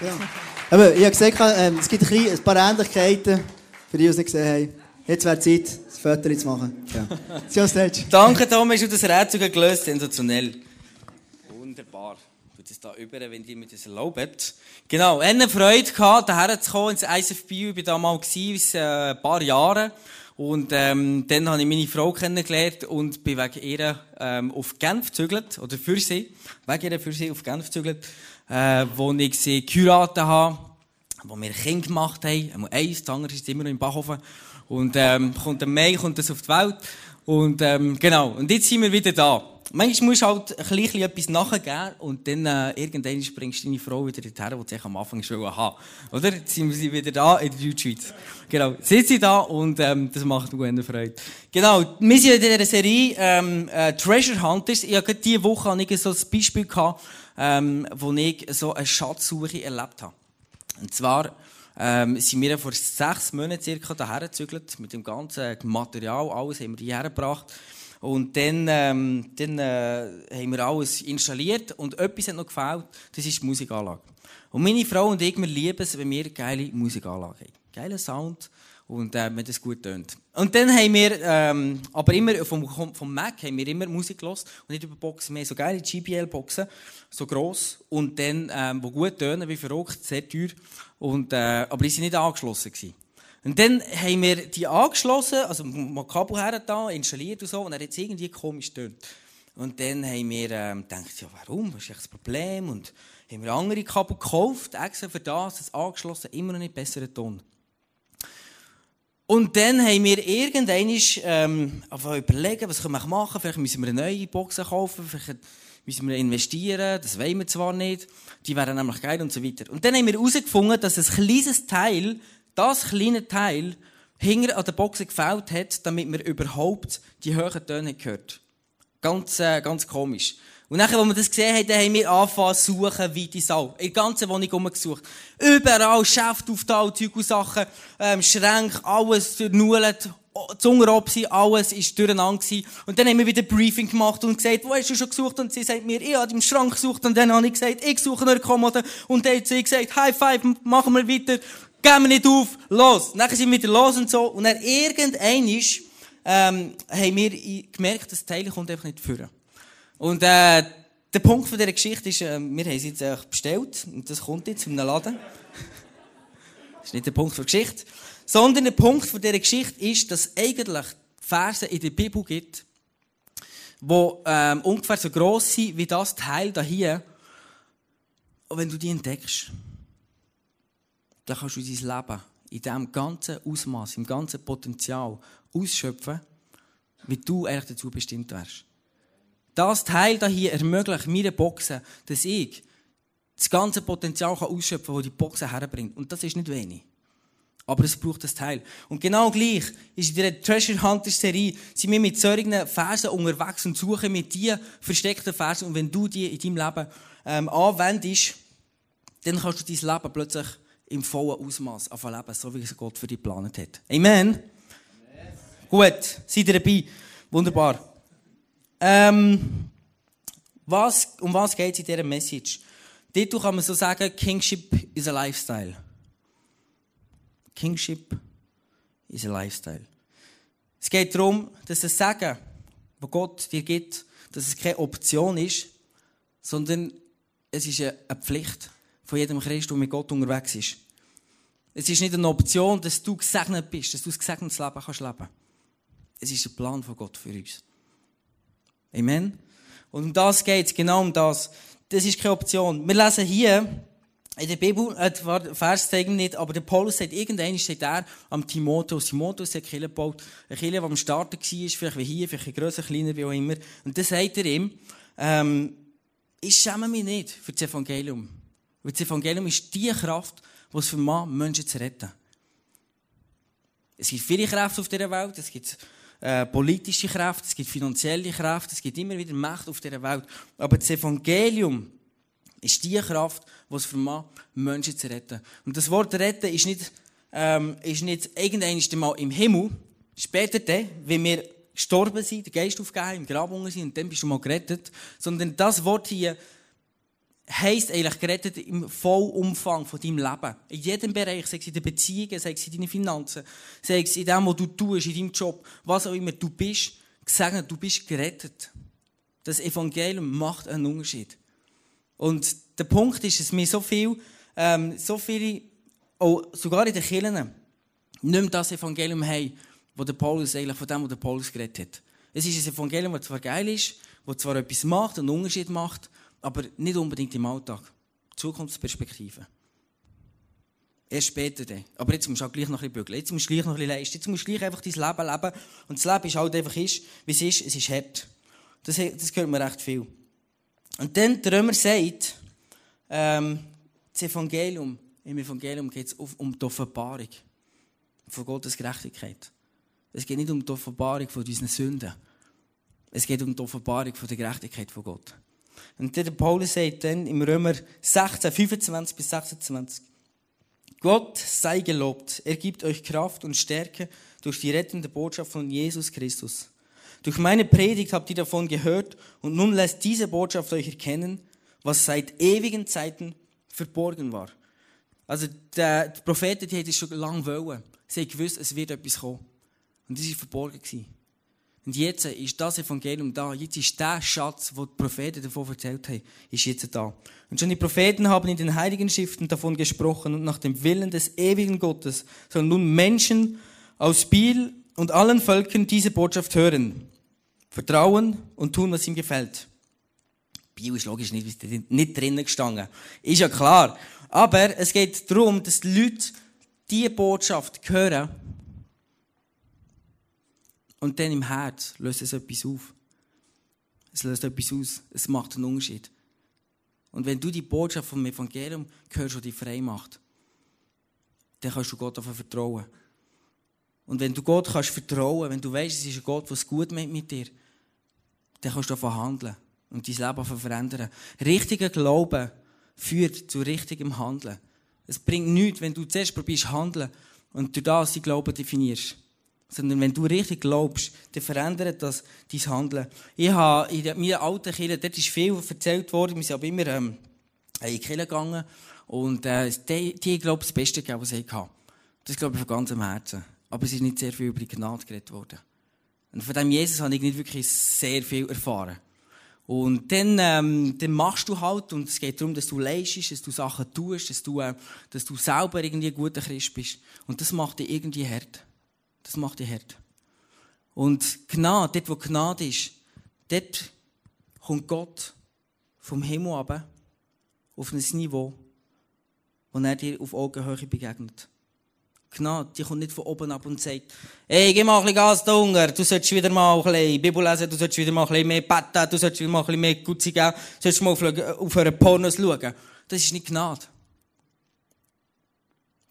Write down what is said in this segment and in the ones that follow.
Ja. Aber ich habe gesagt, ähm, es gibt ein, paar Ähnlichkeiten, für die, die es nicht gesehen haben. Jetzt wäre Zeit, das Foto zu machen. Ja. Danke, Tom, hast du das Rätsel gelöst. Sensationell. Wunderbar. Du das da über, wenn die mir das erlauben. Genau, ich hatte Freude, gehabt, hierher zu kommen ins ISFB. Ich war da mal gewesen, äh, ein paar Jahre. Und ähm, dann habe ich meine Frau kennengelernt und bin wegen ihr ähm, auf Genf gezügelt, oder für sie, wegen ihr für sie auf Genf gezügelt, äh, wo ich sie geheiratet habe, wo wir ein Kind gemacht haben. Einmal eins, das andere ist immer noch im Bachhofen. Und ähm, kommt im Mai kommt das auf die Welt. Und ähm, genau, und jetzt sind wir wieder da. Manchmal musst du halt ein bisschen etwas nachgeben und dann äh, irgendwann bringst du deine Frau wieder dorthin, die sie am Anfang schon haben Oder? Jetzt sind wir wieder da in der Deutschschweiz. Genau, sitzt sie da und ähm, das macht mir eine Freude. Genau, wir sind in dieser Serie ähm, äh, Treasure Hunters. Ich habe diese Woche ich so ein Beispiel gehabt, ähm, wo ich so eine Schatzsuche erlebt habe. Und zwar ähm, sind wir vor sechs Monaten circa daher gezügelt, mit dem ganzen Material, alles haben wir hierher gebracht. Und dann, ähm, dann äh, haben wir alles installiert und etwas hat noch gefällt, das ist die Musikanlage. Und meine Frau und ich, wir lieben es, wenn wir geile Musikanlage haben. Geiler Sound und äh, wenn das gut tönt. Und dann haben wir, ähm, aber immer vom, vom Mac haben wir immer Musik gehört und nicht über Boxen mehr. So geile GBL-Boxen, so gross und dann, ähm, wo gut tönen, wie verrückt, sehr teuer. Und, äh, aber die sind nicht angeschlossen gewesen. Und dann haben wir die angeschlossen, also mal Kabel her da, installiert und so, und er hat irgendwie komisch tönt. Und dann haben wir ähm, gedacht, ja, warum? Was ist das Problem? Und haben wir andere Kabel gekauft, extra für das, das angeschlossen, immer noch nicht besseren Ton. Und dann haben wir irgendwann ähm, überlegen, was können wir machen. Vielleicht müssen wir eine neue Box kaufen, vielleicht müssen wir investieren, das wollen wir zwar nicht, die wären nämlich geil und so weiter. Und dann haben wir herausgefunden, dass ein kleines Teil, das kleine Teil, hinter an der Box gefällt hat, damit man überhaupt die höheren Töne hört. Ganz, äh, ganz komisch. Und nachher, als wir das gesehen haben, haben wir angefangen zu suchen wie die Sau. In der ganzen Wohnung umgesucht. Überall Schäfte auf da, Zeug und Sachen, ähm, Schränke, alles durchnullet, Zungenrobsi, alles ist durcheinander gewesen. Und dann haben wir wieder Briefing gemacht und gesagt, wo hast du schon gesucht? Und sie sagt mir, ich habe im Schrank gesucht. Und dann habe ich gesagt, ich suche eine Kommode. Und dann hat sie gesagt, High Five, machen wir weiter. Gehen wir nicht auf, los. Dann sind wir wieder los und so. Und dann irgendwann ist, ähm, haben wir gemerkt, das Teil kommt einfach nicht führen. Und äh, der Punkt von dieser Geschichte ist, äh, wir haben es jetzt äh, bestellt und das kommt jetzt in einem Laden. das ist nicht der Punkt der Geschichte. Sondern der Punkt von dieser Geschichte ist, dass es eigentlich Verse in der Bibel gibt, die ähm, ungefähr so gross sind wie das Teil hier. Und wenn du die entdeckst, dann kannst du dein Leben in diesem ganzen Ausmaß, im ganzen Potenzial ausschöpfen, wie du eigentlich dazu bestimmt wärst. Das Teil hier ermöglicht mir Boxen, dass ich das ganze Potenzial ausschöpfen kann, das die Boxen herbringt. Und das ist nicht wenig. Aber es braucht das Teil. Und genau gleich ist in der Treasure Hunter Serie, sind wir mit solchen Versen unterwegs und suchen mit dir versteckten Versen. Und wenn du die in deinem Leben ähm, anwendest, dann kannst du dein Leben plötzlich im vollen Ausmaß leben, so wie es Gott für dich geplant hat. Amen. Amen. Gut, seid ihr dabei? Wunderbar. Ähm, was, um was geht es in dieser Message? Dort kann man so sagen, Kingship is a Lifestyle. Kingship is a Lifestyle. Es geht darum, dass das Sagen, das Gott dir gibt, dass es keine Option ist, sondern es ist eine Pflicht von jedem Christ, der mit Gott unterwegs ist. Es ist nicht eine Option, dass du gesegnet bist, dass du ein gesegnetes Leben kannst leben. Es ist ein Plan von Gott für uns. Amen. Und um das geht es, genau um das. Das ist keine Option. Wir lesen hier in der Bibel, äh, Vers zeigen nicht, aber der Paulus sagt, irgendwann steht er am Timotheus. Timotheus hat eine Kirche gebaut, eine Kirche, die am Starten war, vielleicht wie hier, vielleicht grösser, kleiner, wie auch immer. Und dann sagt er ihm, ähm, ich schäme mich nicht für das Evangelium. Weil das Evangelium ist die Kraft, die es für Menschen zu retten. Es gibt viele Kräfte auf dieser Welt, es gibt äh, politische Kräfte, es gibt finanzielle Kräfte, es gibt immer wieder Macht auf dieser Welt. Aber das Evangelium ist die Kraft, die es vermag, Menschen zu retten. Und das Wort retten ist nicht, ähm, ist nicht irgendwann mal im Himmel, später dann, wenn wir gestorben sind, der Geist aufgegeben, im Grab sind und dann bist du mal gerettet, sondern das Wort hier heisst eigentlich gerettet im Vollumfang von deinem Leben. In jedem Bereich, sei es in den Beziehungen, sei es in deinen Finanzen, sei es in dem, was du tust, in deinem Job, was auch immer du bist, gesegnet, du bist gerettet. Das Evangelium macht einen Unterschied. Und der Punkt ist, dass mir so viel, ähm, so viele, auch sogar in den Kirchen, nicht mehr das Evangelium haben, wo der Paulus eigentlich von dem, was der Paulus geredet hat. Es ist ein Evangelium, das zwar geil ist, das zwar etwas macht, einen Unterschied macht, aber nicht unbedingt im Alltag. Zukunftsperspektive. Erst später dann. Aber jetzt musst du auch gleich noch ein bisschen bügeln. Jetzt musst du gleich noch ein bisschen leisten. Jetzt musst du gleich einfach dein Leben leben. Und das Leben ist halt einfach, ist, wie es ist. Es ist hart. Das, das gehört mir recht viel. Und dann der Römer sagt, ähm, das Evangelium, im Evangelium geht es um die Offenbarung von Gottes Gerechtigkeit. Es geht nicht um die Offenbarung von unseren Sünden. Es geht um die Offenbarung von der Gerechtigkeit von Gott. Und der Paulus sagt dann im Römer 16, 25 bis 26, Gott sei gelobt, er gibt euch Kraft und Stärke durch die rettende Botschaft von Jesus Christus. Durch meine Predigt habt ihr davon gehört und nun lässt diese Botschaft euch erkennen, was seit ewigen Zeiten verborgen war. Also der, die Propheten, die hätten es schon lange wollen. Sie haben gewusst, es wird etwas kommen. Und das war verborgen. Gewesen. Und jetzt ist das Evangelium da. Jetzt ist der Schatz, den die Propheten davon erzählt haben, ist jetzt da. Und schon die Propheten haben in den Heiligen Schriften davon gesprochen und nach dem Willen des ewigen Gottes sollen nun Menschen aus Biel und allen Völkern diese Botschaft hören, vertrauen und tun, was ihm gefällt. Biel ist logisch nicht, nicht drinnen gestanden. Ist ja klar. Aber es geht darum, dass die Leute diese Botschaft hören und dann im Herz löst es etwas auf. Es löst etwas aus. Es macht einen Unterschied. Und wenn du die Botschaft vom Evangelium hörst, die dich frei macht, dann kannst du Gott dafür vertrauen. Und wenn du Gott kannst vertrauen, wenn du weißt, es ist ein Gott, es gut meint mit dir, dann kannst du davon handeln und dein Leben verändern. Richtiger Glaube führt zu richtigem Handeln. Es bringt nichts, wenn du zuerst probierst handeln und durch das dein Glauben definierst. Sondern wenn du richtig glaubst, dann verändert das dein Handeln. Ich habe in meiner alten Kirche, dort ist viel erzählt worden, wir sind aber immer ähm, in die Kirche gegangen und äh, die, die glaube das Beste gegeben, was ich hatte. Das glaube ich von ganzem Herzen. Aber es ist nicht sehr viel über die Gnade geredet worden. Und von dem Jesus habe ich nicht wirklich sehr viel erfahren. Und dann, ähm, dann machst du halt, und es geht darum, dass du leistest, dass du Sachen tust, dass du, äh, dass du selber irgendwie ein guter Christ bist. Und das macht dich irgendwie hart. Das macht dich hart. Und Gnade, dort wo Gnade ist, dort kommt Gott vom Himmel ab auf ein Niveau, wo er dir auf Augenhöhe begegnet. Gnade, die kommt nicht von oben ab und sagt, hey, geh mal ein bisschen Gas da Hunger, du solltest wieder mal ein bisschen Bibel lesen, du solltest wieder mal ein bisschen mehr beten, du solltest wieder mal ein bisschen mehr Gutzi geben, du solltest mal auf, auf einen Pornos schauen. Das ist nicht Gnade.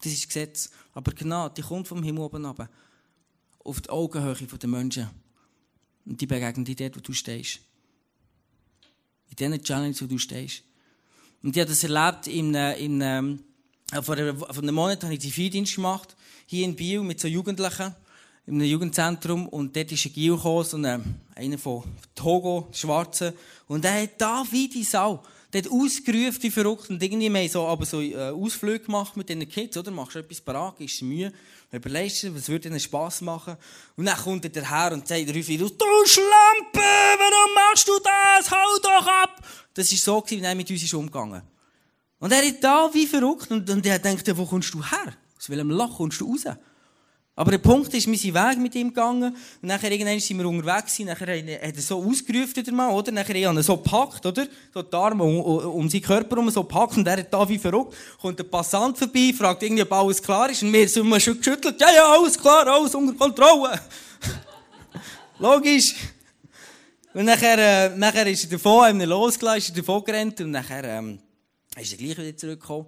Das ist Gesetz. Aber Gnade, die kommt vom Himmel oben ab. Auf die Augenhöhe der Menschen. Und die begegnen dir dort, wo du stehst. In diesen Challenge, wo du stehst. Und ich habe das erlebt in, in, ähm, vor, einem Monat habe ich Zivildienst gemacht, hier in Biel, mit so Jugendlichen, in einem Jugendzentrum. Und dort ist ein Gil gekommen, so ein, einer von Togo, Schwarzen. Und er hat da wie die Sau. Der hat ausgerufen wie verrückt. Und irgendwie haben so, aber so äh, Ausflüge gemacht mit diesen Kids, oder? Machst du etwas parat, gibst Mühe, überlegst dir, was würde ihnen Spass machen. Und dann kommt er her und sagt, Rüffi, du Schlampe, warum machst du das? Hau doch ab! Das war so, wie er mit uns ist umgegangen Und er ist da wie verrückt und, und er denkt, wo kommst du her? Aus welchem Loch kommst du raus? Aber der Punkt ist, wir sind Weg mit ihm gegangen. Und nachher irgendwann sind wir unterwegs gewesen. Nachher hat er so ausgerufen, der Mann, oder? Nachher hat er so gepackt, oder? So die Arme um, um seinen Körper herum so gepackt. Und er hat da wie verrückt. Kommt ein Passant vorbei, fragt irgendwie, ob alles klar ist. Und wir sind wir schon geschüttelt. Ja, ja, alles klar, alles unter Kontrolle. Logisch. Und nachher, äh, nachher ist er davon, haben wir losgelassen, ist er davon gerannt. Und nachher, ähm, ist er gleich wieder zurückgekommen.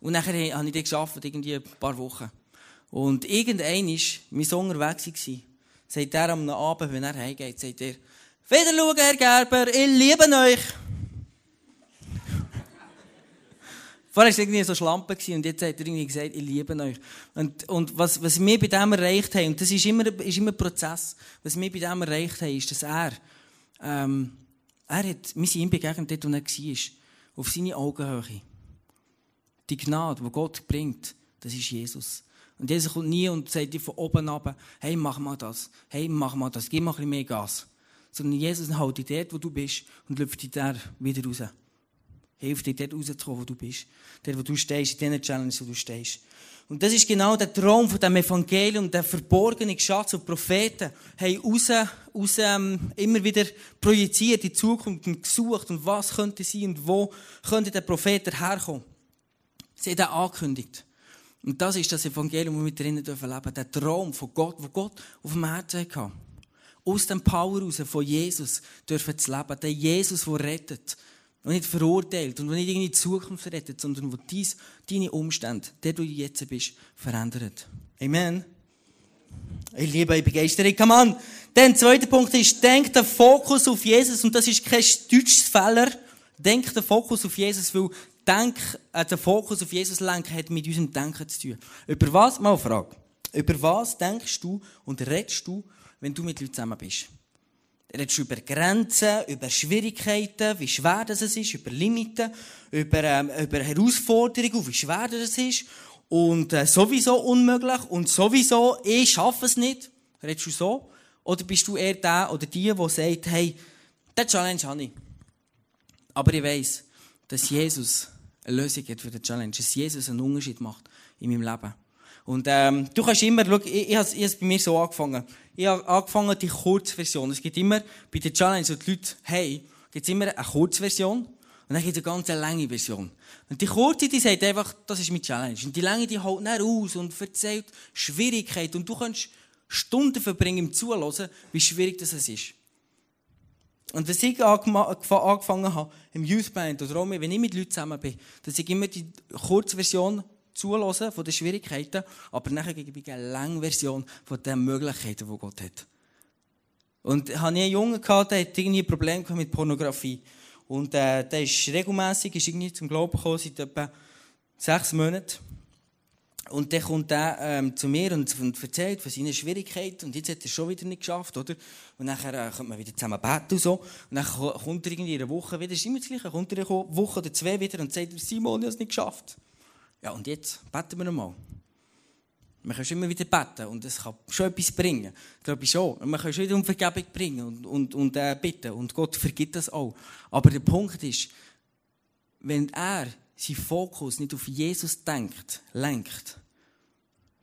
Und nachher habe ich den geschafft, irgendwie ein paar Wochen. Und irgendein ist mein Sohn unterwegs war. Sagt er am Abend, wenn er heimgeht, sagt er, wieder schauen, Herr Gerber, ich liebe euch. Vorher war es irgendwie so Schlampe und jetzt hat er irgendwie gesagt, ich liebe euch. Und, und was, was wir bei dem erreicht haben, und das ist immer, ist immer ein Prozess, was wir bei dem erreicht haben, ist, dass er, ähm, er hat, wir sind ihm begegnet, dort, wo er war. auf seine Augenhöhe. Die Gnade, die Gott bringt, das ist Jesus. Und Jesus kommt nie und sagt dir von oben ab, hey, mach mal das, hey, mach mal das, gib mal ein bisschen mehr Gas. Sondern Jesus hält dich dort, wo du bist und läuft dich da wieder raus. Hilft dir dort rauszukommen, wo du bist. Dort, wo du stehst, in diesen Challenges, wo du stehst. Und das ist genau der Traum von dem Evangelium, der verborgene Schatz und Propheten haben raus, raus ähm, immer wieder projiziert in die Zukunft und gesucht und was könnte sein und wo könnte der Prophet herkommen. Sie haben das angekündigt. Und das ist das Evangelium, das wir drinnen leben dürfen. Der Traum von Gott, wo Gott auf dem Herzen hatte. Aus dem Power raus von Jesus dürfen zu leben. Der Jesus, der rettet und nicht verurteilt und nicht irgendwie die Zukunft rettet, sondern wo dies, deine Umstände, der du jetzt bist, verändert. Amen. Ich liebe ich Begeisterung. Come on. Dann, zweiter Punkt ist, denk den Fokus auf Jesus. Und das ist kein deutsches Fehler. Denk den Fokus auf Jesus, weil denk, äh, den Fokus auf Jesus lenken hat mit unserem Denken zu tun. Über was? Mal eine. Über was denkst du und redest du, wenn du mit Leuten zusammen bist? redest über Grenzen, über Schwierigkeiten, wie schwer das ist, über Limiten, über, ähm, über Herausforderungen, wie schwer das ist. Und äh, sowieso unmöglich und sowieso, ich schaffe es nicht. Redest du so? Oder bist du eher der oder die, der sagt, hey, diese Challenge habe ich. Aber ich weiss, dass Jesus eine Lösung hat für die Challenge, dass Jesus einen Unterschied macht in meinem Leben. Und ähm, du kannst immer, schau, ich, ich habe es bei mir so angefangen. Ich habe angefangen, die Kurzversion. Es gibt immer, bei der Challenge, wo die Leute hey, gibt es immer eine Kurzversion und dann gibt es eine ganz lange Version. Und die kurze, die sagt einfach, das ist meine Challenge. Und die lange, die haut dann aus und erzählt Schwierigkeiten. Und du kannst Stunden verbringen im Zuhören, wie schwierig das ist. Und was ich angefangen habe, im Youth Band oder auch wenn ich mit Leuten zusammen bin, dass ich immer die Kurzversion zuhören von den Schwierigkeiten, aber nachher gebe ich eine lange Version von den Möglichkeiten, die Gott hat. Und ich hatte einen Jungen, gehabt, der hatte irgendwie ein Problem mit Pornografie. Und äh, der ist regelmässig ist irgendwie zum Glauben gekommen, seit etwa sechs Monaten. Und dann kommt er ähm, zu mir und, erzählt von seinen Schwierigkeiten. Und jetzt hat er es schon wieder nicht geschafft, oder? Und dann äh, kommt man wieder zusammen beten und so. Und dann kommt er in einer Woche wieder, ist immer das Gleiche, kommt er eine Woche oder zwei wieder und sagt, Simon, ich habe es nicht geschafft. Ja, und jetzt beten wir nochmal. Man kann schon immer wieder beten und es kann schon etwas bringen. Glaube ich schon. Und man kann schon wieder um Vergebung bringen und, und, und äh, bitten. Und Gott vergibt das auch. Aber der Punkt ist, wenn er seinen Fokus nicht auf Jesus denkt, lenkt,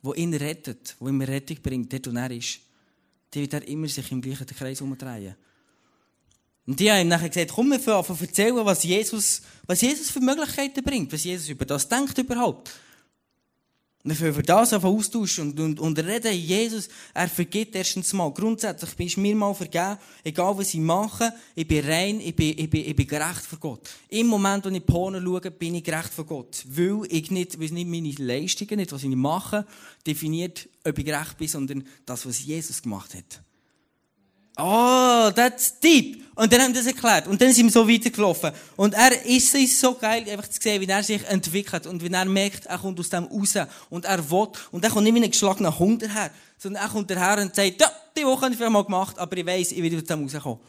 wo ihn rettet, wo ihm Rettung bringt, dort wo er ist, dann wird er immer sich im gleichen Kreis umdrehen. Und die haben ihm nachher gesagt, komm, wir anfangen erzählen, was Jesus, was Jesus für Möglichkeiten bringt, was Jesus über das denkt überhaupt. Wir über das einfach austauschen und, und, und reden, Jesus, er vergibt erstens mal. Grundsätzlich bist mir mal vergeben, egal was ich mache, ich bin rein, ich bin, ich bin, ich bin gerecht vor Gott. Im Moment, wo ich Porno schaue, bin ich gerecht vor Gott. Weil ich nicht, weil nicht meine Leistungen, nicht was ich mache, definiert, ob ich gerecht bin, sondern das, was Jesus gemacht hat. Oh, that's deep. Und dann haben wir das erklärt. Und dann sind wir so weitergelaufen. Und er ist, ist so geil, einfach zu sehen, wie er sich entwickelt. Und wie er merkt, er kommt aus dem raus. Und er will. Und er kommt nicht wie ein geschlagener Hund daher. Sondern er kommt daher und sagt, ja, die Woche habe ich vielleicht mal gemacht, aber ich weiss, ich will aus dem rauskommen.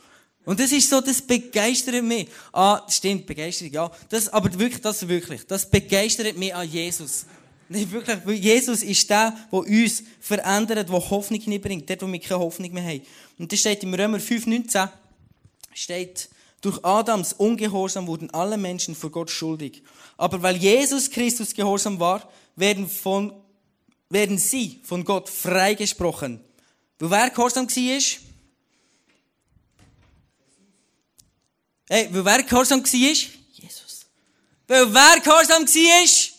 Und das ist so, das begeistert mich. Ah, stimmt, Begeisterung, ja. Das, aber wirklich, das wirklich. Das begeistert mich an Jesus. Nicht wirklich, weil Jesus ist der, der uns verändert, der Hoffnung hineinbringt, dort, wo wir keine Hoffnung mehr haben. Und das steht im Römer 5,19, steht, durch Adams Ungehorsam wurden alle Menschen vor Gott schuldig. Aber weil Jesus Christus gehorsam war, werden, von, werden sie von Gott freigesprochen. Weil wer gehorsam war? Hey, weil wer gehorsam war? Jesus. Weil wer gehorsam war?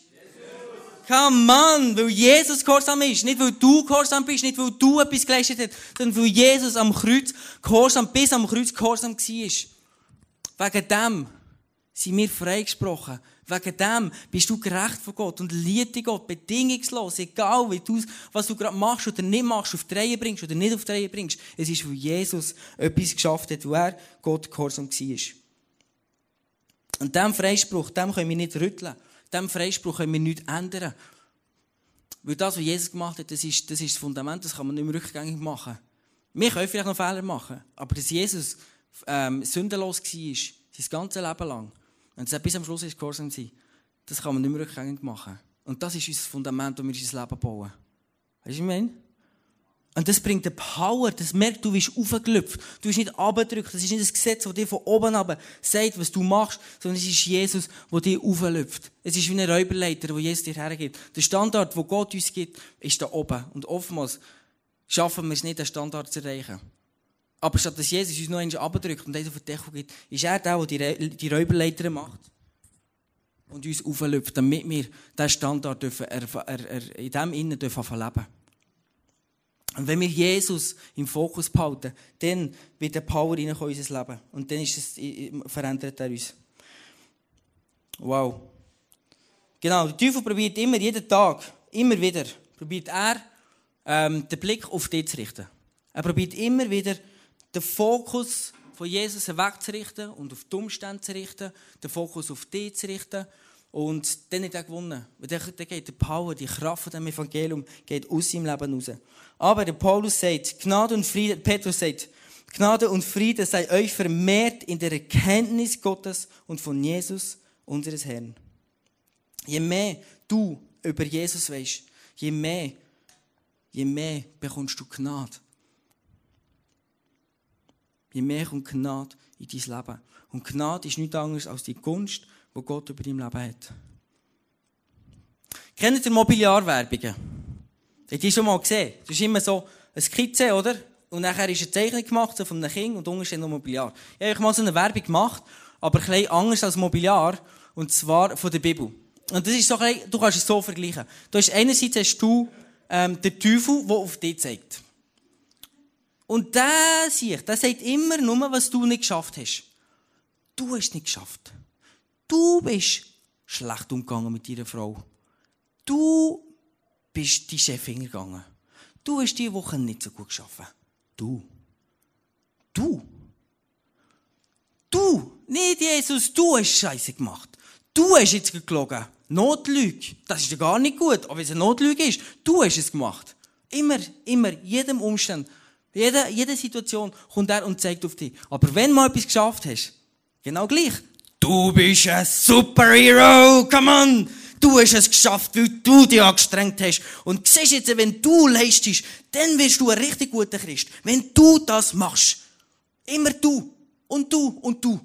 Come on, weil Jesus gehorsam ist. Nicht weil du gehorsam bist, nicht weil du etwas geleistet hast, sondern weil Jesus am Kreuz gehorsam, bis am Kreuz gehorsam war. Wegen dem sind wir freigesprochen. Wegen dem bist du gerecht vor Gott und liebst Gott bedingungslos, egal wie du, was du gerade machst oder nicht machst, auf die Reihe bringst oder nicht auf die Reihe bringst. Es ist, weil Jesus etwas geschafft hat, wo er Gott gehorsam war. Und diesem Freispruch, dem können wir nicht rütteln diesem Freispruch können wir nichts ändern. Weil das, was Jesus gemacht hat, das ist, das ist das Fundament, das kann man nicht mehr rückgängig machen. Wir können vielleicht noch Fehler machen, aber dass Jesus ähm, sündenlos war, sein ganzes Leben lang, Wenn es bis am Schluss ist, gehorsam sein, das kann man nicht mehr rückgängig machen. Und das ist unser Fundament, das wir unser Leben bauen. Weißt du, was ich meine? Und das bringt eine Power, das merkt, du bist aufgelüpft. Du bist nicht abgedrückt. Das ist nicht das Gesetz, das dir von oben ab sagt, was du machst, sondern es ist Jesus, der dir auflüpft. Es ist wie ein Räuberleiter, der Jesus dir hergibt. Der Standard, den Gott uns gibt, ist da oben. Und oftmals schaffen wir es nicht, den Standard zu erreichen. Aber statt dass Jesus uns noch einmal abdrückt und uns auf die Deckel gibt, ist er der, der die Räuberleiter macht. Und uns auflüpft, damit wir diesen Standard dürfen, er, er, er, in dem Innen dürfen leben und wenn wir Jesus im Fokus behalten, dann wird der Power in unser Leben. Und dann ist es, verändert er uns. Wow. Genau, der Teufel probiert immer, jeden Tag, immer wieder, probiert er, ähm, den Blick auf dich zu richten. Er probiert immer wieder, den Fokus von Jesus wegzurichten und auf die Umstände zu richten, den Fokus auf dich zu richten und dann hat er gewonnen. Weil dann geht die Power, die Kraft von dem Evangelium geht aus seinem Leben raus. Aber der Paulus sagt, Gnade und Friede, Petrus sagt, Gnade und Friede sei euch vermehrt in der Erkenntnis Gottes und von Jesus, unseres Herrn. Je mehr du über Jesus weißt, je mehr, je mehr bekommst du Gnade. Je mehr kommt Gnade in dein Leben. Und Gnade ist nichts anderes als die Gunst wo Gott über dein Leben hat. Kennt ihr Mobiliarwerbungen? Habt ihr schon mal gesehen? Das ist immer so eine Skizze, oder? Und nachher ist eine Zeichnung gemacht so von einem Kind und unten steht noch Mobiliar. Ich habe mal so eine Werbung gemacht, aber ein bisschen anders als Mobiliar. Und zwar von der Bibel. Und das ist so ein bisschen, du kannst es so vergleichen. Du hast einerseits hast du ähm, den Teufel, der auf dich zeigt. Und der sieht, der sagt immer nur, was du nicht geschafft hast. Du hast es nicht geschafft. Du bist schlecht umgegangen mit deiner Frau. Du bist die Chefin gegangen. Du hast die Woche nicht so gut geschaffen. Du. Du. Du. Nicht Jesus, du hast Scheiße gemacht. Du hast jetzt gelogen. Notlüge. Das ist ja gar nicht gut. Aber wenn es eine Notlüge ist, du hast es gemacht. Immer, immer, jedem Umstand, jede, jede Situation kommt er und zeigt auf dich. Aber wenn du mal etwas geschafft hast, genau gleich, Du bist ein Superhero, come on! Du hast es geschafft, weil du dich angestrengt hast. Und siehst jetzt, wenn du leistest, dann wirst du ein richtig guter Christ. Wenn du das machst. Immer du. Und du. Und du.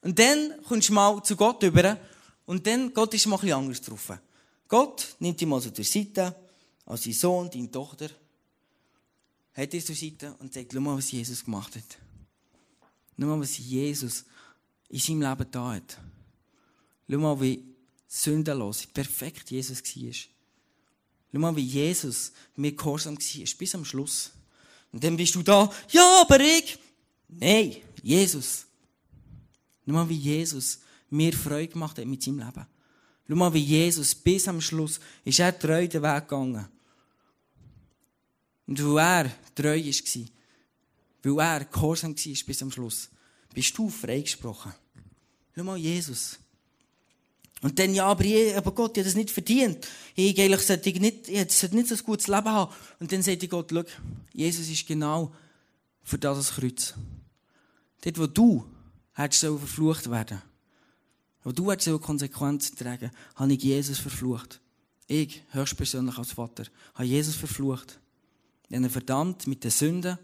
Und dann kommst du mal zu Gott über. Und dann, Gott ist mal ein bisschen anders drauf. Gott nimmt dich mal so zur Seite, als sein Sohn, deine Tochter, hat dich zur Seite und sagt, schau mal, was Jesus gemacht hat. Schau mal, was Jesus in seinem Leben da hat. Schau mal, wie sündenlos, perfekt Jesus war. Schau mal, wie Jesus mir gehorsam war, bis am Schluss. Und dann bist du da, ja, aber ich. Nein, Jesus. Schau mal, wie Jesus mir Freude gemacht hat mit seinem Leben. Schau mal, wie Jesus bis am Schluss ist er treu den Weg gegangen. Und wo er treu war, weil er gehorsam war bis zum Schluss, bist du freigesprochen. Schau mal, Jesus. Und dann, ja, aber, ich, aber Gott, ich habe das nicht verdient. Ich, eigentlich sollte ich nicht, ich sollte nicht so ein gutes Leben haben. Und dann sagt Gott, schau, Jesus ist genau für das das Kreuz. Dort, wo du hättest verflucht werden, wo du hättest Konsequenzen tragen, habe ich Jesus verflucht. Ich, höchstpersönlich als Vater, habe Jesus verflucht. Habe ihn verdammt mit den Sünden,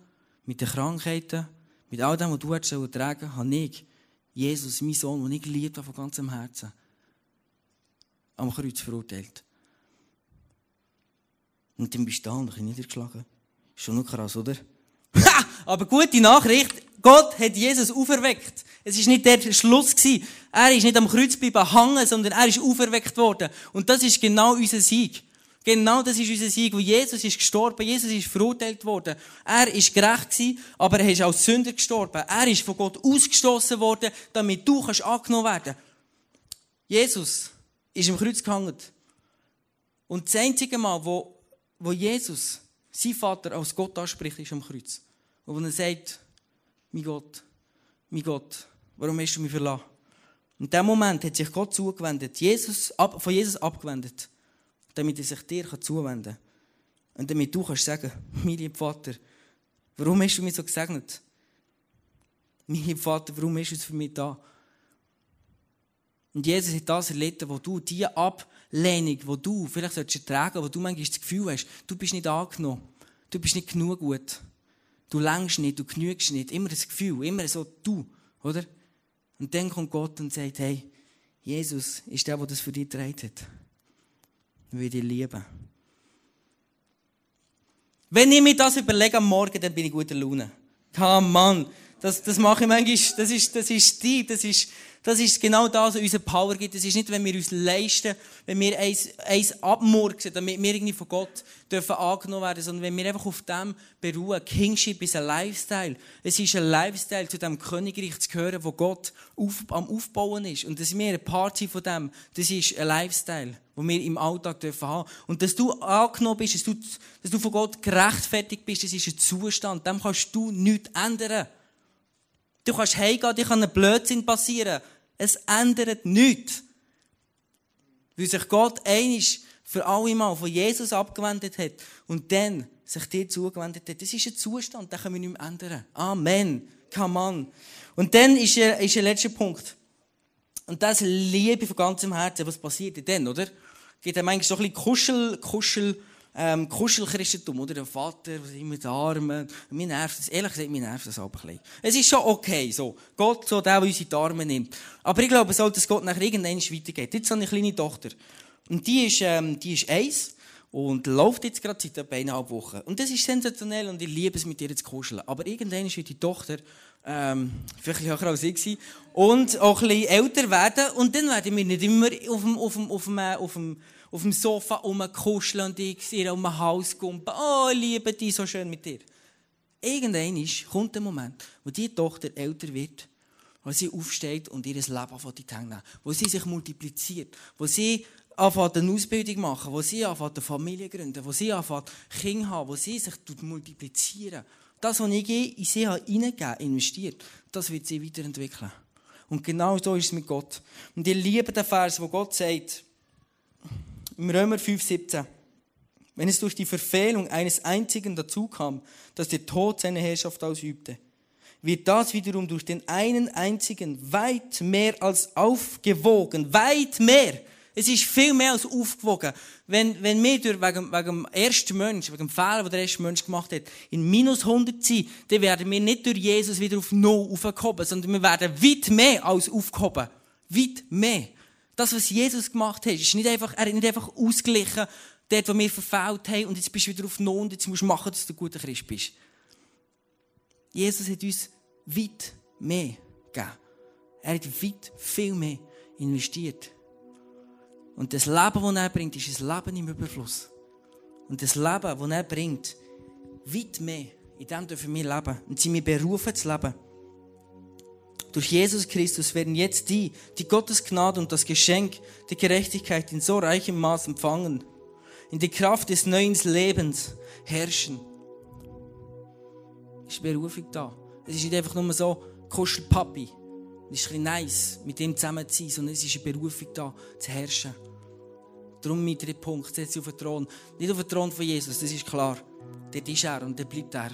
mit den Krankheiten, mit all dem, was du hättest tragen habe ich Jesus, mein Sohn, den ich geliebt habe von ganzem Herzen, am Kreuz verurteilt. Und dann bist du da und ich niedergeschlagen. Ist schon noch krass, oder? Ha! Aber gute Nachricht, Gott hat Jesus auferweckt. Es ist nicht der Schluss gewesen. Er ist nicht am Kreuz bleiben hängen, sondern er ist auferweckt worden. Und das ist genau unser Sieg. Genau das ist unser Sieg, wo Jesus ist gestorben, Jesus ist verurteilt worden. Er ist gerecht gewesen, aber er ist als Sünder gestorben. Er ist von Gott ausgestoßen worden, damit du kannst angenommen werden. Jesus ist im Kreuz gehangen. Und das einzige Mal, wo, wo Jesus sein Vater als Gott anspricht, ist am Kreuz. Und wo er sagt, mein Gott, mein Gott, warum hast du mich verlassen? In dem Moment hat sich Gott zugewendet, Jesus, von Jesus abgewendet damit er sich dir zuwenden kann. Und damit du kannst sagen, mein lieber Vater, warum hast du mich so gesegnet? Mein Vater, warum ist es für mich da? Und Jesus hat das erlitten, wo du diese Ablehnung, wo du vielleicht solltest ertragen, wo du manchmal das Gefühl hast, du bist nicht angenommen, du bist nicht genug gut, du längst nicht, du genügst nicht, immer das Gefühl, immer so du, oder? Und dann kommt Gott und sagt, hey, Jesus ist der, der das für dich getragen hat. Will dich lieben. Wenn ich mir das überlege am Morgen, dann bin ich guter Laune. Come on. Das, das mache ich manchmal, das ist, das ist die, das ist, das ist genau das, was unsere Power gibt. Das ist nicht, wenn wir uns leisten, wenn wir eins, eins abmurksen, damit wir irgendwie von Gott dürfen angenommen werden, sondern wenn wir einfach auf dem beruhen. Kingship ist ein Lifestyle. Es ist ein Lifestyle, zu dem Königreich zu gehören, wo Gott auf, am Aufbauen ist. Und dass wir ein Party von dem, das ist ein Lifestyle, wo wir im Alltag dürfen haben. Und dass du angenommen bist, dass du, dass du von Gott gerechtfertigt bist, das ist ein Zustand. Dem kannst du nichts ändern. Du kannst heimgehen, dir kann ein Blödsinn passieren. Es ändert nichts. Weil sich Gott einig für alle Mal von Jesus abgewendet hat und dann sich dir zugewendet hat. Das ist ein Zustand, den können wir nicht mehr ändern. Amen. Come on. Und dann ist der, ist letzte Punkt. Und das liebe von ganzem Herzen. Was passiert denn, oder? Geht einem eigentlich so ein bisschen Kuschel, Kuschel, ähm, Kuschelchristentum, oder? Der Vater, immer die Arme. Mir nervt das, ehrlich gesagt, mir nervt das aber ein bisschen. Es ist schon okay, so. Gott, so der, der uns in die Arme nimmt. Aber ich glaube, sollte es Gott nachher irgendwann weitergeht. Jetzt habe ich eine kleine Tochter. Und die ist, ähm, die ist eins. Und läuft jetzt gerade seit etwa eineinhalb Wochen. Und das ist sensationell und ich liebe es, mit ihr zu kuscheln. Aber irgendwann wird die Tochter, ähm, vielleicht höher als ich und auch ein bisschen älter werden. Und dann werden wir nicht immer auf dem, auf dem, auf dem, auf dem auf dem Sofa rumkuscheln und ich ihr um den Hals kumpen. Oh, ich liebe dich, so schön mit dir. Irgendwann kommt der Moment, wo die Tochter älter wird, wo sie aufsteht und ihr Leben in die Hände wo sie sich multipliziert, wo sie anfängt eine Ausbildung machen, wo sie anfängt eine Familie gründen, wo sie anfängt Kinder haben, wo sie sich multiplizieren. Das, was ich in sie hineingegeben investiert, das wird sie weiterentwickeln. Und genau so ist es mit Gott. Und ich liebe den Vers, wo Gott sagt, im Römer 5,17. Wenn es durch die Verfehlung eines einzigen dazu kam, dass der Tod seine Herrschaft ausübte, wird das wiederum durch den einen einzigen weit mehr als aufgewogen, weit mehr. Es ist viel mehr als aufgewogen. Wenn, wenn wir durch, wegen, wegen dem ersten Mensch, wegen dem Fehler, den der erste Mensch gemacht hat, in minus 100 sind, dann werden wir nicht durch Jesus wieder auf Null aufgehoben, sondern wir werden weit mehr als aufgehoben. Weit mehr. Das, was Jesus gemacht hat, ist nicht einfach, er hat nicht einfach ausgeglichen, dort, wo wir verfehlt haben, und jetzt bist du wieder auf Null und jetzt musst du machen, dass du ein guter Christ bist. Jesus hat uns weit mehr gegeben. Er hat weit viel mehr investiert. Und das Leben, das er bringt, ist ein Leben im Überfluss. Und das Leben, das er bringt, weit mehr. In dem dürfen wir leben. Und sie mir berufen zu leben. Durch Jesus Christus werden jetzt die, die Gottes Gnade und das Geschenk der Gerechtigkeit in so reichem Maß empfangen, in die Kraft des neuen Lebens herrschen. Ist Berufung da. Es ist nicht einfach nur so, Kuschelpapi. Es ist ein nice, mit dem zusammen zu sein, sondern es ist eine Berufung da, zu herrschen. Darum mein dritter Punkt, setz dich auf den Thron. Nicht auf den Thron von Jesus, das ist klar. Dort ist er und dort bleibt er.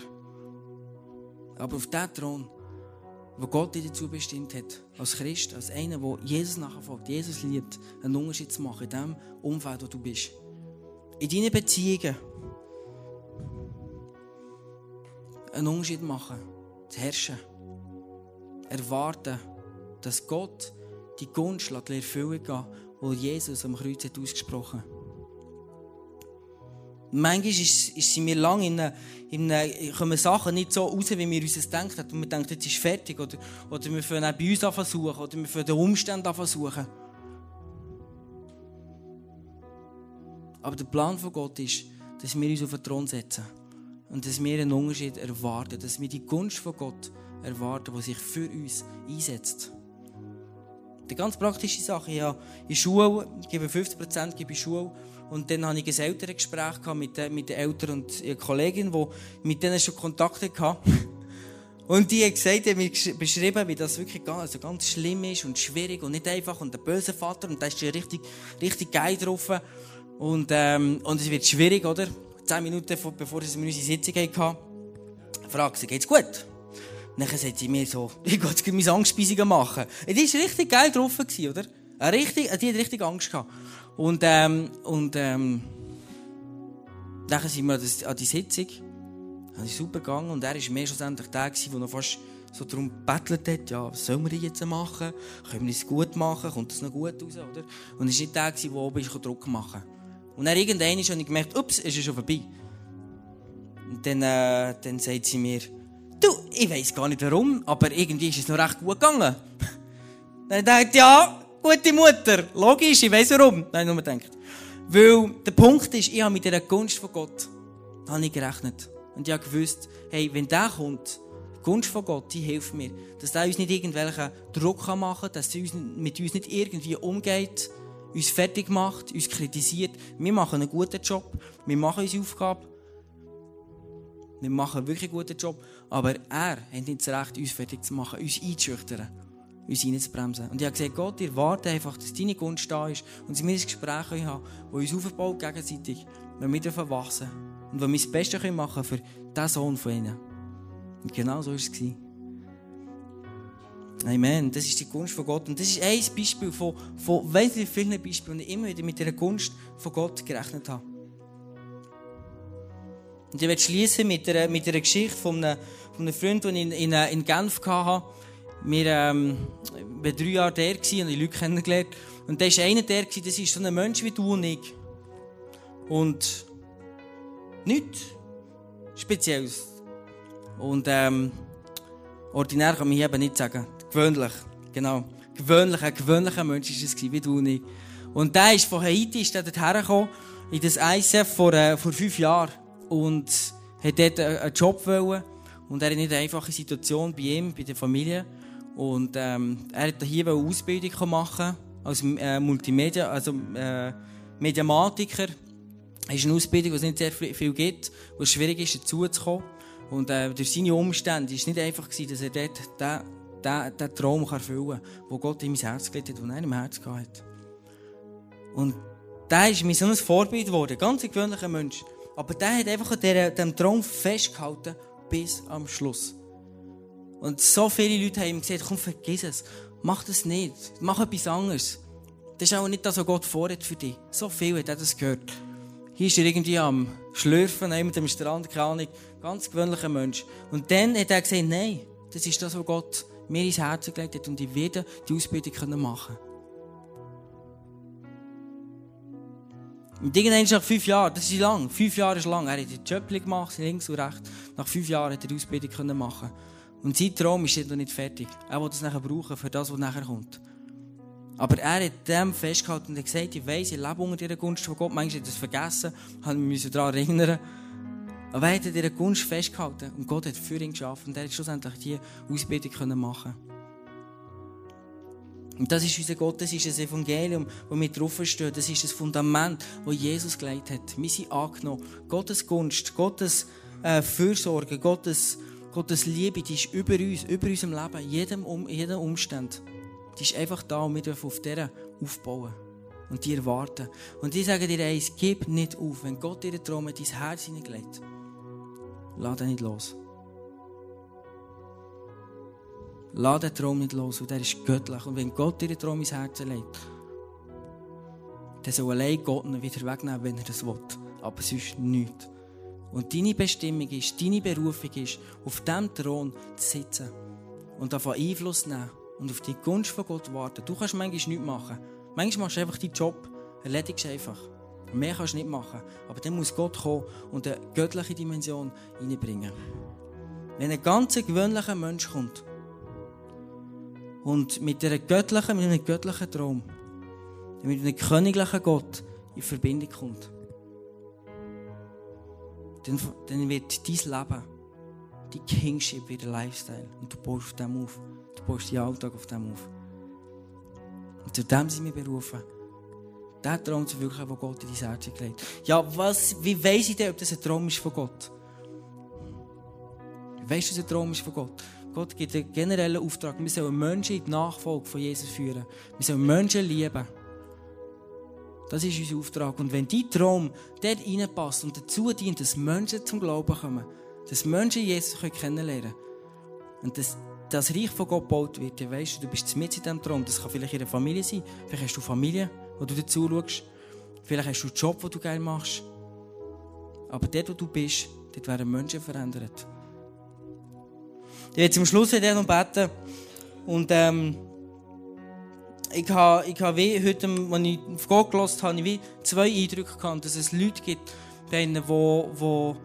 Aber auf diesem Thron wo Gott dich dazu bestimmt hat, als Christ, als einer, der Jesus nachfolgt, Jesus liebt, einen Unterschied zu machen in dem Umfeld, wo du bist. In deinen Beziehungen einen Unterschied machen, zu herrschen. Erwarten, dass Gott die Gunst erfüllen kann, die Jesus am Kreuz hat ausgesprochen hat. Manchmal ist, ist sind wir in, in, kommen Sachen nicht so raus, wie wir uns das denken. Und wir denken, jetzt ist fertig. Oder, oder wir fangen auch bei uns an versuchen. Oder wir fangen den Umständen an versuchen. Aber der Plan von Gott ist, dass wir uns auf den Thron setzen. Und dass wir einen Unterschied erwarten. Dass wir die Gunst von Gott erwarten, die sich für uns einsetzt. Die ganz praktische Sache, ja, in Schule, ich gebe 50% gebe in Schule. Und dann hatte ich ein Elterngespräch mit, den, mit den Eltern und ihrer Kollegin, die mit denen schon Kontakt hatte. Und die hat gesagt, hat mir beschrieben, wie das wirklich ganz, also ganz schlimm ist und schwierig und nicht einfach und der böse Vater und da ist ja richtig, richtig geil drauf. Und, ähm, und es wird schwierig, oder? Zehn Minuten bevor sie unsere Sitzung hatten, fragt sie, geht's gut? Dann sagt sie mir so, ich gehe jetzt meine Angstspeisungen machen. Die war richtig geil drauf, oder? Richtig, die hat richtig Angst gehabt. Und, ähm, und, ähm, dann sind wir an die Sitzung. Das ist super gegangen. Und er war mehr schlussendlich der, der noch fast so darum gebettelt hat, ja, was sollen wir jetzt machen? Können wir es gut machen? Kommt das noch gut raus, oder? Und es war nicht der, der oben ist, Druck machen Und dann irgendwann habe ich gemerkt, ups, es ist schon vorbei. Und dann, äh, dann sagt sie mir, du, ich weiß gar nicht warum, aber irgendwie ist es noch recht gut gegangen. dann dachte ich, ja, gute Mutter, logisch, ich weiß warum. Dann habe ich nur gedacht. Weil der Punkt ist, ich habe mit dieser Gunst von Gott habe ich gerechnet. Und ich habe gewusst, hey, wenn der kommt, die Gunst von Gott, die hilft mir, dass der uns nicht irgendwelchen Druck machen kann, dass er mit uns nicht irgendwie umgeht, uns fertig macht, uns kritisiert. Wir machen einen guten Job, wir machen unsere Aufgabe, wir machen wirklich einen guten Job, aber er hat nicht das Recht, uns fertig zu machen, uns einzuschüchtern, uns reinzubremsen. Und ich habe gesagt, Gott, ihr wartet einfach, dass deine Gunst da ist und sie mir ein Gespräch haben, das uns aufbaut gegenseitig, wenn wir dürfen wachsen und wenn wir das Beste machen können für diesen Sohn von ihnen. Und genau so war es. Amen. Das ist die Gunst von Gott. Und das ist ein Beispiel von, von weiss vielen Beispielen, die ich immer wieder mit dieser Gunst von Gott gerechnet habe. Und ich werde schließen mit einer, mit einer Geschichte von einem, von einem Freund, den ich in, in, in Genf hatte. Wir ähm, waren drei Jahre der und die Leute kennengelernt. Und da war einer der, das ist so ein Mensch wie du und ich. Und nichts Spezielles. Und ähm, ordinär kann man hier eben nicht sagen. Gewöhnlich, genau. Gewöhnlich, gewöhnlicher Mensch war es, wie du und ich. Und der ist von Haiti ist der dorthin gekommen, in das ISF vor, äh, vor fünf Jahren. Und hat dort einen Job wollen. Und er hat nicht eine einfache Situation bei ihm, bei der Familie. Und ähm, er hat hier eine Ausbildung machen als äh, Multimedia, also äh, Mediamatiker. Das ist eine Ausbildung, die es nicht sehr viel gibt, wo es schwierig ist, dazuzukommen. Und äh, durch seine Umstände war es nicht einfach, gewesen, dass er dort den, den, den Traum erfüllen kann, den Gott in mein Herz gelegt hat, den er im Herz hatte. Und der ist mir so ein Vorbild geworden, ganz gewöhnlicher Mensch. Aber der hat einfach an diesem Traum festgehalten bis am Schluss. Und so viele Leute haben ihm gesagt, komm, vergiss es. Mach das nicht. Mach etwas anderes. Das ist auch nicht das, was Gott vorhat für dich. So viel hat er das gehört. Hier ist er irgendwie am Schlürfen, mit dem Strand, keine Ahnung. Ganz gewöhnlicher Mensch. Und dann hat er gesagt, nein, das ist das, was Gott mir ins Herz gelegt hat und ich werde die Ausbildung machen Und irgendwann nach fünf Jahren, das ist lang, fünf Jahre ist lang, er hat den Job gemacht, links und rechts. Nach fünf Jahren hat er die Ausbildung machen Und sein Traum ist noch nicht fertig. Er will das nachher brauchen für das, was nachher kommt. Aber er hat dem festgehalten und gesagt, ich weiss, ich lebe unter dieser Gunst von Gott. Manchmal hat er es vergessen, hat mich daran erinnern. Aber er hat an dieser Gunst festgehalten und Gott hat für ihn geschaffen und er hat schlussendlich diese Ausbildung machen können. Und das ist unser Gott, das ist das Evangelium, das wir draufstehen. Das ist das Fundament, das Jesus gelegt hat. Wir sind angenommen. Gottes Gunst, Gottes äh, Fürsorge, Gottes, Gottes Liebe, die ist über uns, über unserem Leben, jedem, um, jedem Umstand. Die ist einfach da und wir dürfen auf dieser aufbauen. Und die erwarten. Und ich sage dir eins, gib nicht auf. Wenn Gott dir in dein Herz hineingelegt, lass ihn nicht los. Lass den Traum nicht los, und der ist göttlich. Und wenn Gott dir den Traum ins Herz legt, dann soll allein Gott ihn wieder wegnehmen, wenn er das will. Aber sonst nichts. Und deine Bestimmung ist, deine Berufung ist, auf diesem Thron zu sitzen und davon Einfluss nehmen und auf die Gunst von Gott warten. Du kannst manchmal nichts machen. Manchmal machst du einfach deinen Job, erledigst einfach. Mehr kannst du nicht machen. Aber dann muss Gott kommen und eine göttliche Dimension reinbringen. Wenn ein ganz gewöhnlicher Mensch kommt, und mit einem göttlichen, mit einem göttlichen Traum, mit einem königlichen Gott in Verbindung kommt, dann, dann wird dein Leben, die Kingship wieder Lifestyle. Und du baust auf dem auf. Du baust deinen Alltag auf dem auf. Und zu dem sind wir berufen. Der Traum zu wirklich, den Gott in dein Herz gelegt Ja, was, wie weiss ich denn, ob das ein Traum ist von Gott? Weißt du, dass ein Traum ist von Gott? Gott gibt einen generellen Auftrag. Wir sollen Menschen in die Nachfolge von Jesus führen. Wir sollen Menschen lieben. Das ist unser Auftrag. Und wenn dein Traum dort reinpasst und dazu dient, dass Menschen zum Glauben kommen, dass Menschen Jesus kennenlernen können, und das, das Reich von Gott gebaut wird, dann weißt du, du bist mit in diesem Traum. Das kann vielleicht in einer Familie sein. Vielleicht hast du Familie, wo du dazu schaust. Vielleicht hast du einen Job, den du gerne machst. Aber dort, wo du bist, dort werden Menschen verändert. Ich werde zum Schluss noch beten. Und ähm, ich habe, ich habe wie heute, als ich auf Gott gehört habe, wie zwei Eindrücke gehabt, dass es Leute gibt, die, wo, wo,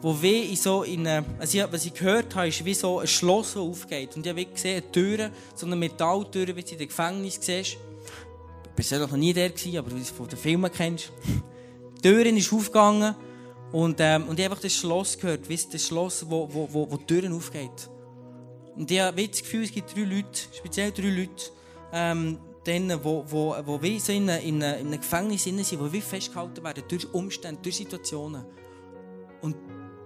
wo wie in so in also was ich gehört habe, ist wie so ein Schloss, das aufgeht. Und ich habe gesehen, eine Tür, so eine Metalltür, wie du in den Gefängnis siehst. Ich war noch nie der, aber wie du es von den Filmen kennst. Die Tür ist aufgegangen und, ähm, und ich habe einfach das Schloss gehört, wie das Schloss, wo, wo, wo, wo die Türen aufgeht. Und ich habe das Gefühl, es gibt drei Leute, speziell drei Leute, ähm, denen, wo, wo, wo wie so in, in, in einem Gefängnis sind, die wie festgehalten werden durch Umstände, durch Situationen. Und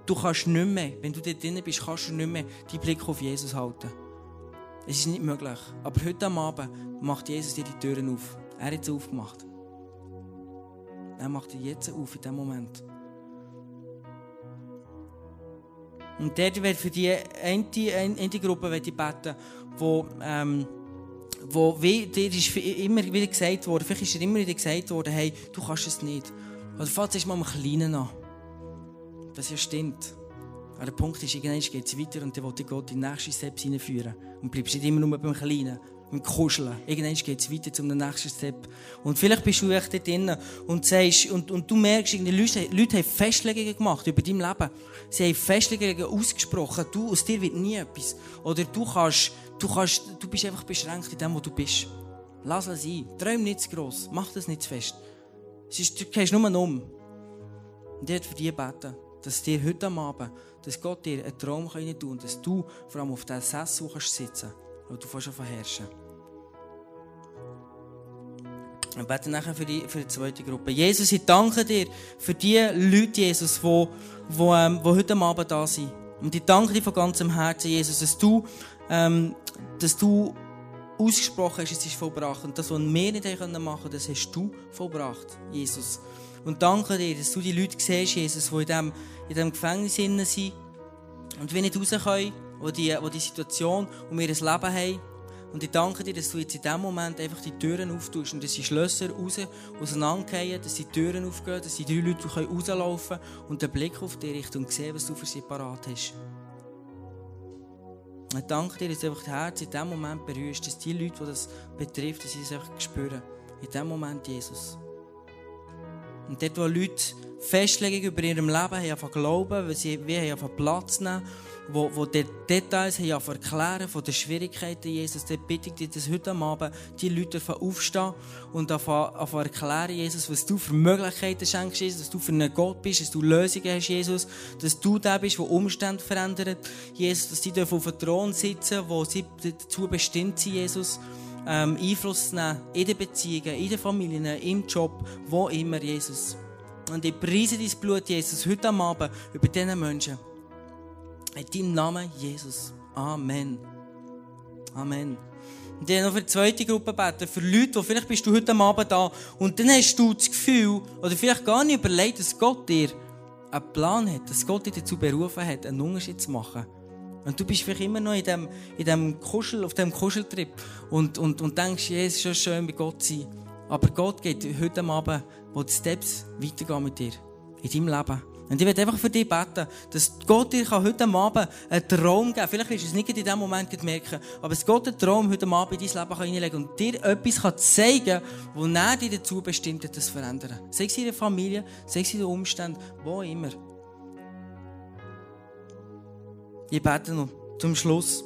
du kannst nicht mehr, wenn du dort drin bist, kannst du nicht mehr deinen Blick auf Jesus halten. Es ist nicht möglich. Aber heute Abend macht Jesus dir die Türen auf. Er hat sie aufgemacht. Er macht die jetzt auf, in diesem Moment. Und dort wird für die eine, eine Gruppe ich beten, wo, ähm, wo wie, dir ist immer wieder gesagt worden, vielleicht ist dir immer wieder gesagt worden, hey, du kannst es nicht. Oder fällt es mal am Kleinen an. Das ja stimmt. Aber der Punkt ist, irgendwann geht es weiter und dann will Gott in die nächste Steps hineinführen. Und bleibst nicht immer nur beim Kleinen mit Kuscheln. Irgendwann geht es weiter zum nächsten Step. Und vielleicht bist du echt dort drin und sagst, und, und du merkst, die Leute, Leute haben Festlegungen gemacht über dein Leben. Sie haben Festlegungen ausgesprochen. Du, aus dir wird nie etwas. Oder du kannst, du kannst, du bist einfach beschränkt in dem, wo du bist. Lass es sein. Träum nicht zu gross. Mach das nicht zu fest. du gehst nur um. Und ich für dich beten, dass dir heute Abend, dass Gott dir einen Traum tun kann und dass du vor allem auf diesen Sessel sitzen kannst, du fast verherrschen wir beten nachher für die, für die zweite Gruppe. Jesus, ich danke dir für die Leute, Jesus, die, die, ähm, die heute Abend da sind. Und ich danke dir von ganzem Herzen, Jesus, dass du, ähm, dass du ausgesprochen hast, es ist vollbracht. Und das, was wir nicht machen können, das hast du vollbracht, Jesus. Und danke dir, dass du die Leute siehst, Jesus, die in diesem, in diesem Gefängnis sind und wir nicht raus können, wo die, wo die Situation wir ein Leben haben, und ich danke dir, dass du jetzt in diesem Moment einfach die Türen auftust und dass die Schlösser raus, auseinandergehen, dass die Türen aufgehen, dass die drei Leute rauslaufen können und den Blick auf dich richten und sehen, was du für sie parat hast. Ich danke dir, dass du einfach das Herz in diesem Moment berührst, dass die Leute, die das betrifft, dass sie es einfach spüren. In diesem Moment, Jesus. Und dort, wo Leute Festlegungen über ihrem Leben haben, haben glauben, weil sie wie haben Platz nehmen wo, wo die Details haben erklären von den Schwierigkeiten Jesus. Dort bitte ich dich, dass heute Abend die Leute aufstehen und anfangen erklären, Jesus, was du für Möglichkeiten schenkst, Jesus, dass du für einen Gott bist, dass du Lösungen hast, Jesus, dass du der bist, der Umstände verändert, Jesus, dass sie auf dem Thron sitzen, wo sie dazu bestimmt sind, Jesus, ähm, Einfluss nehmen in den Beziehungen, in den Familien, im Job, wo immer, Jesus. Und ich preise dein Blut, Jesus, heute Abend über diese Menschen. In deinem Namen, Jesus. Amen. Amen. Und ich noch für die zweite Gruppe beten, für Leute, die vielleicht bist du heute Abend da und dann hast du das Gefühl, oder vielleicht gar nicht überlegt, dass Gott dir einen Plan hat, dass Gott dich dazu berufen hat, einen Unterschied zu machen. Und du bist vielleicht immer noch in dem, in dem Kuschel, auf dem Kuscheltrip und, und, und denkst, es ist schon schön, bei Gott sein. Aber Gott geht heute Abend, wo die Steps weitergehen mit dir. In deinem Leben. Und ich werde einfach für dich beten, dass Gott dir heute Abend einen Traum geben kann. Vielleicht wirst du es nicht in diesem Moment merken, aber dass Gott einen Traum heute Abend in dein Leben hineinlegen kann und dir etwas zeigen kann, er dir dazu bestimmt das zu verändern. Sei es in der Familie, sei es in den Umständen, wo immer. Ich bete noch zum Schluss.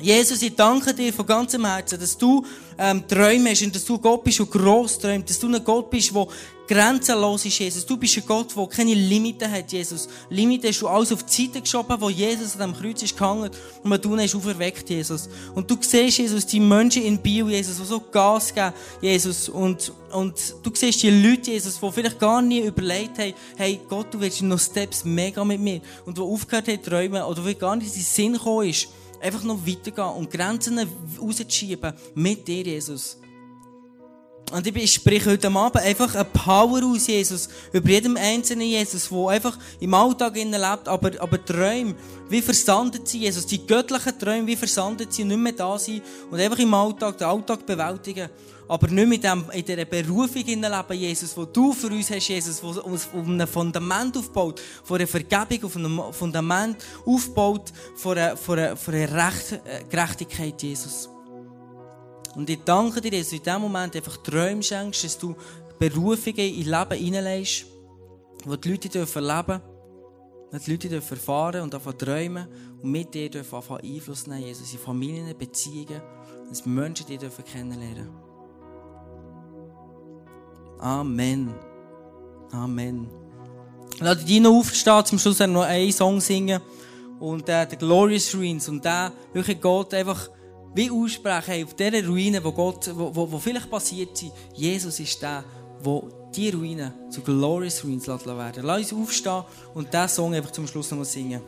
Jesus, ich danke dir von ganzem Herzen, dass du ähm, Träume hast und dass du Gott bist, der gross träumt, dass du ein Gott bist, der grenzenlos ist, Jesus. Du bist ein Gott, der keine Limiten hat, Jesus. Limiten hast du alles auf die Seite geschoben, wo Jesus an dem Kreuz ist gehangen und man du hast auferweckt, Jesus. Und du siehst, Jesus, die Menschen in Bio, Jesus, die so Gas geben, Jesus. Und, und du siehst die Leute, Jesus, die vielleicht gar nie überlegt haben, hey, Gott, du willst noch Steps mega mit mir. Und die aufgehört haben träumen oder die gar nicht in den Sinn gekommen ist, einfach noch weitergehen und Grenzen rauszuschieben mit dir, Jesus. Und ich spreche heute Abend einfach eine Power aus, Jesus, über jedem einzelnen Jesus, der einfach im Alltag lebt, aber, aber Träume, wie versandet sie, Jesus, die göttlichen Träume, wie versandet sie, nicht mehr da sind und einfach im Alltag, den Alltag bewältigen. Aber nicht mit dem, in dieser Berufung Leben, Jesus, wo du für uns hast, Jesus, wo uns auf einem Fundament aufbaut, von einer Vergebung, auf einem Fundament aufbaut, von einer, von einer, äh, Gerechtigkeit, Jesus. Und ich danke dir, dass du in diesem Moment einfach Träume schenkst, dass du Berufungen in Leben hineinlegst, wo die Leute dürfen leben dürfen, die Leute dürfen erfahren und davon träumen und mit dir dürfen Einfluss nehmen, Jesus, in Familien, Beziehungen, dass Menschen dich dürfen kennenlernen. Amen. Amen. Lass dich noch aufstehen, zum Schluss noch einen Song singen und äh, The Glorious Ruins und der wirklich Gott einfach wie aussprechen, auf dieser Ruine, wo Gott, wo, wo, wo vielleicht passiert sind, Jesus ist der, wo die Ruinen zu Glorious Ruins werden Lass uns aufstehen und diesen Song einfach zum Schluss noch mal singen.